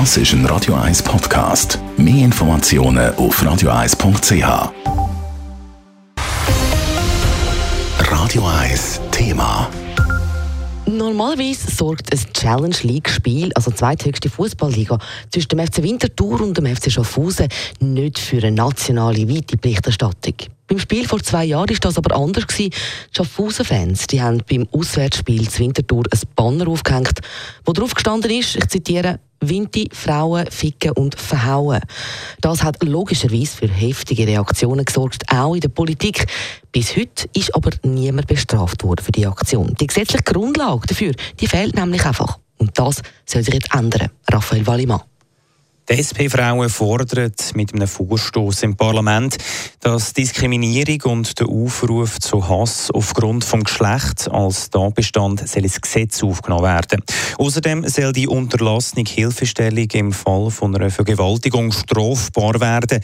Das ist ein Radio 1 Podcast. Mehr Informationen auf radio1.ch. Radio 1 Thema. Normalerweise sorgt ein Challenge League-Spiel, also die zweithöchste Fußballliga, zwischen dem FC Winterthur und dem FC Schaffhausen nicht für eine nationale weite Berichterstattung. Beim Spiel vor zwei Jahren war das aber anders. Die Schaffhausen-Fans haben beim Auswärtsspiel zu Winterthur ein Banner aufgehängt, wo drauf gestanden ist, ich zitiere, Winti, Frauen, Ficken und Verhauen. Das hat logischerweise für heftige Reaktionen gesorgt, auch in der Politik. Bis heute ist aber niemand bestraft worden für die Aktion. Die gesetzliche Grundlage dafür, die fehlt nämlich einfach. Und das soll sich jetzt ändern. Raphael Wallimann. Die SP-Frauen fordern mit einem Vorstoß im Parlament, dass Diskriminierung und der Aufruf zu Hass aufgrund vom Geschlecht als Tatbestand ins Gesetz aufgenommen werden. Außerdem soll die unterlassene Hilfestellung im Fall von einer Vergewaltigung strafbar werden.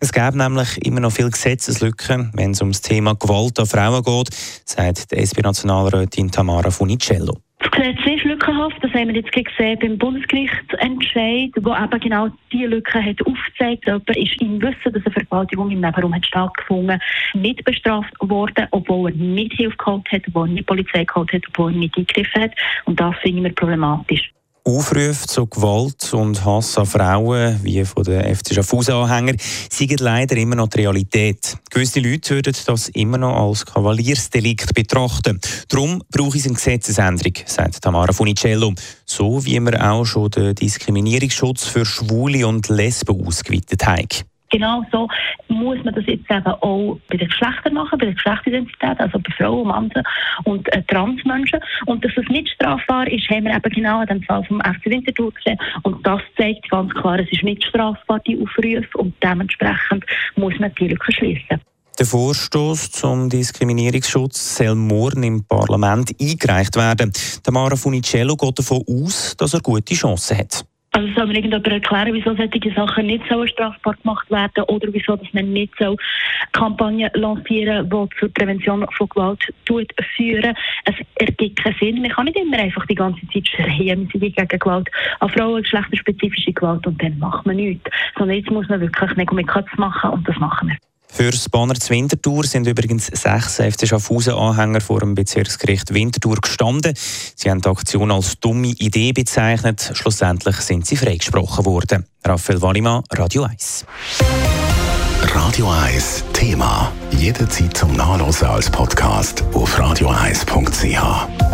Es gäbe nämlich immer noch viele Gesetzeslücken, wenn es um das Thema Gewalt an Frauen geht, sagt die SP-Nationalrätin Tamara Funicello. Das Gesetz ist lückenhaft, das haben wir jetzt gesehen beim Bundesgerichtsentscheid, wo eben genau diese Lücke hat aufgezeigt. Jemand ist im Wissen, dass eine Vergewaltigung im Nebenraum hat stattgefunden, nicht bestraft worden, obwohl er nicht Hilfe geholt hat, obwohl er nicht Polizei geholt hat, obwohl er nicht eingegriffen hat. Und das finden wir problematisch. Aufrufe zu Gewalt und Hass an Frauen, wie von den FC Schaffhausen-Anhängern, sind leider immer noch die Realität. Gewisse Leute würden das immer noch als Kavaliersdelikt betrachten. Darum brauche ich eine Gesetzesänderung, sagt Tamara Funicello. So wie wir auch schon den Diskriminierungsschutz für Schwule und Lesben ausgeweitet haben. Genau so muss man das jetzt eben auch bei den Geschlechtern machen, bei der Geschlechtsidentität, also bei Frauen, Männern und äh, Transmenschen. Und dass das nicht strafbar ist, haben wir eben genau in dem Fall vom FC Winterthur gesehen. Und das zeigt ganz klar, es ist nicht strafbar, die Aufrufe, und dementsprechend muss man die Lücke schließen. Der Vorstoß zum Diskriminierungsschutz soll morgen im Parlament eingereicht werden. Tamara Funicello geht davon aus, dass er gute Chancen hat. Also soll mir irgendjemand erklären, wieso solche Sachen nicht so strafbar gemacht werden oder wieso dass man nicht so Kampagnen lancieren die zur Prävention von Gewalt tut, führen. Es ergibt keinen Sinn. Man kann nicht immer einfach die ganze Zeit schreien, wir sind gegen Gewalt an Frauen, geschlechterspezifische Gewalt und dann macht man nichts. Sondern jetzt muss man wirklich Negomikat machen und das machen wir. Für das Banner zur Winterthur sind übrigens sechs FC Schaffhausen-Anhänger vor dem Bezirksgericht Winterthur gestanden. Sie haben die Aktion als dumme Idee bezeichnet. Schlussendlich sind sie freigesprochen worden. Raphael Wallimann, Radio 1. Radio 1 Thema. Jederzeit zum Nachlesen als Podcast auf radio1.ch.